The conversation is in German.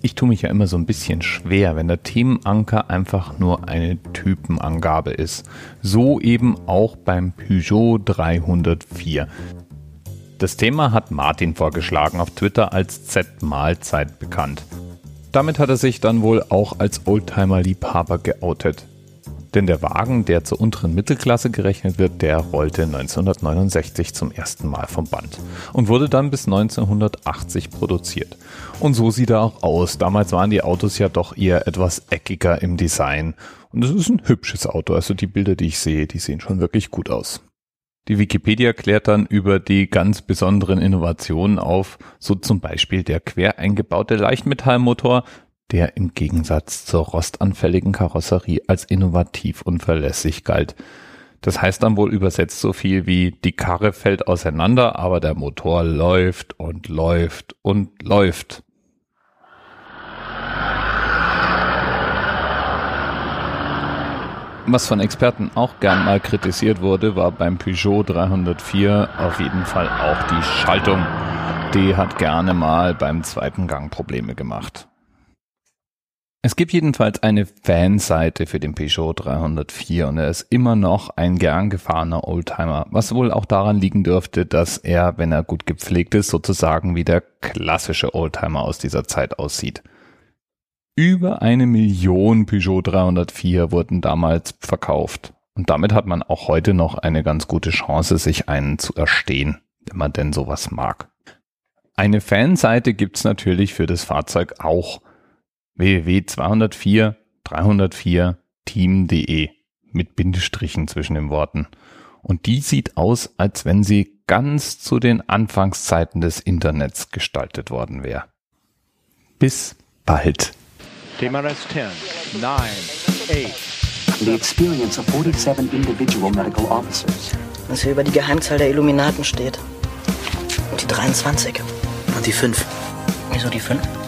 Ich tue mich ja immer so ein bisschen schwer, wenn der Themenanker einfach nur eine Typenangabe ist. So eben auch beim Peugeot 304. Das Thema hat Martin vorgeschlagen, auf Twitter als Z-Mahlzeit bekannt. Damit hat er sich dann wohl auch als Oldtimer-Liebhaber geoutet. Denn der Wagen, der zur unteren Mittelklasse gerechnet wird, der rollte 1969 zum ersten Mal vom Band und wurde dann bis 1980 produziert. Und so sieht er auch aus. Damals waren die Autos ja doch eher etwas eckiger im Design. Und es ist ein hübsches Auto. Also die Bilder, die ich sehe, die sehen schon wirklich gut aus. Die Wikipedia klärt dann über die ganz besonderen Innovationen auf, so zum Beispiel der quer eingebaute Leichtmetallmotor, der im Gegensatz zur rostanfälligen Karosserie als innovativ und verlässlich galt. Das heißt dann wohl übersetzt so viel wie die Karre fällt auseinander, aber der Motor läuft und läuft und läuft. Was von Experten auch gern mal kritisiert wurde, war beim Peugeot 304 auf jeden Fall auch die Schaltung. Die hat gerne mal beim zweiten Gang Probleme gemacht. Es gibt jedenfalls eine Fanseite für den Peugeot 304 und er ist immer noch ein gern gefahrener Oldtimer, was wohl auch daran liegen dürfte, dass er, wenn er gut gepflegt ist, sozusagen wie der klassische Oldtimer aus dieser Zeit aussieht. Über eine Million Peugeot 304 wurden damals verkauft. Und damit hat man auch heute noch eine ganz gute Chance, sich einen zu erstehen, wenn man denn sowas mag. Eine Fanseite gibt's natürlich für das Fahrzeug auch. www.204 304 team.de mit Bindestrichen zwischen den Worten. Und die sieht aus, als wenn sie ganz zu den Anfangszeiten des Internets gestaltet worden wäre. Bis bald. TMRS 10, 9, 8. The experience of 47 individual medical officers. Was hier über die Geheimzahl der Illuminaten steht. Und die 23. Und die 5. Wieso die 5?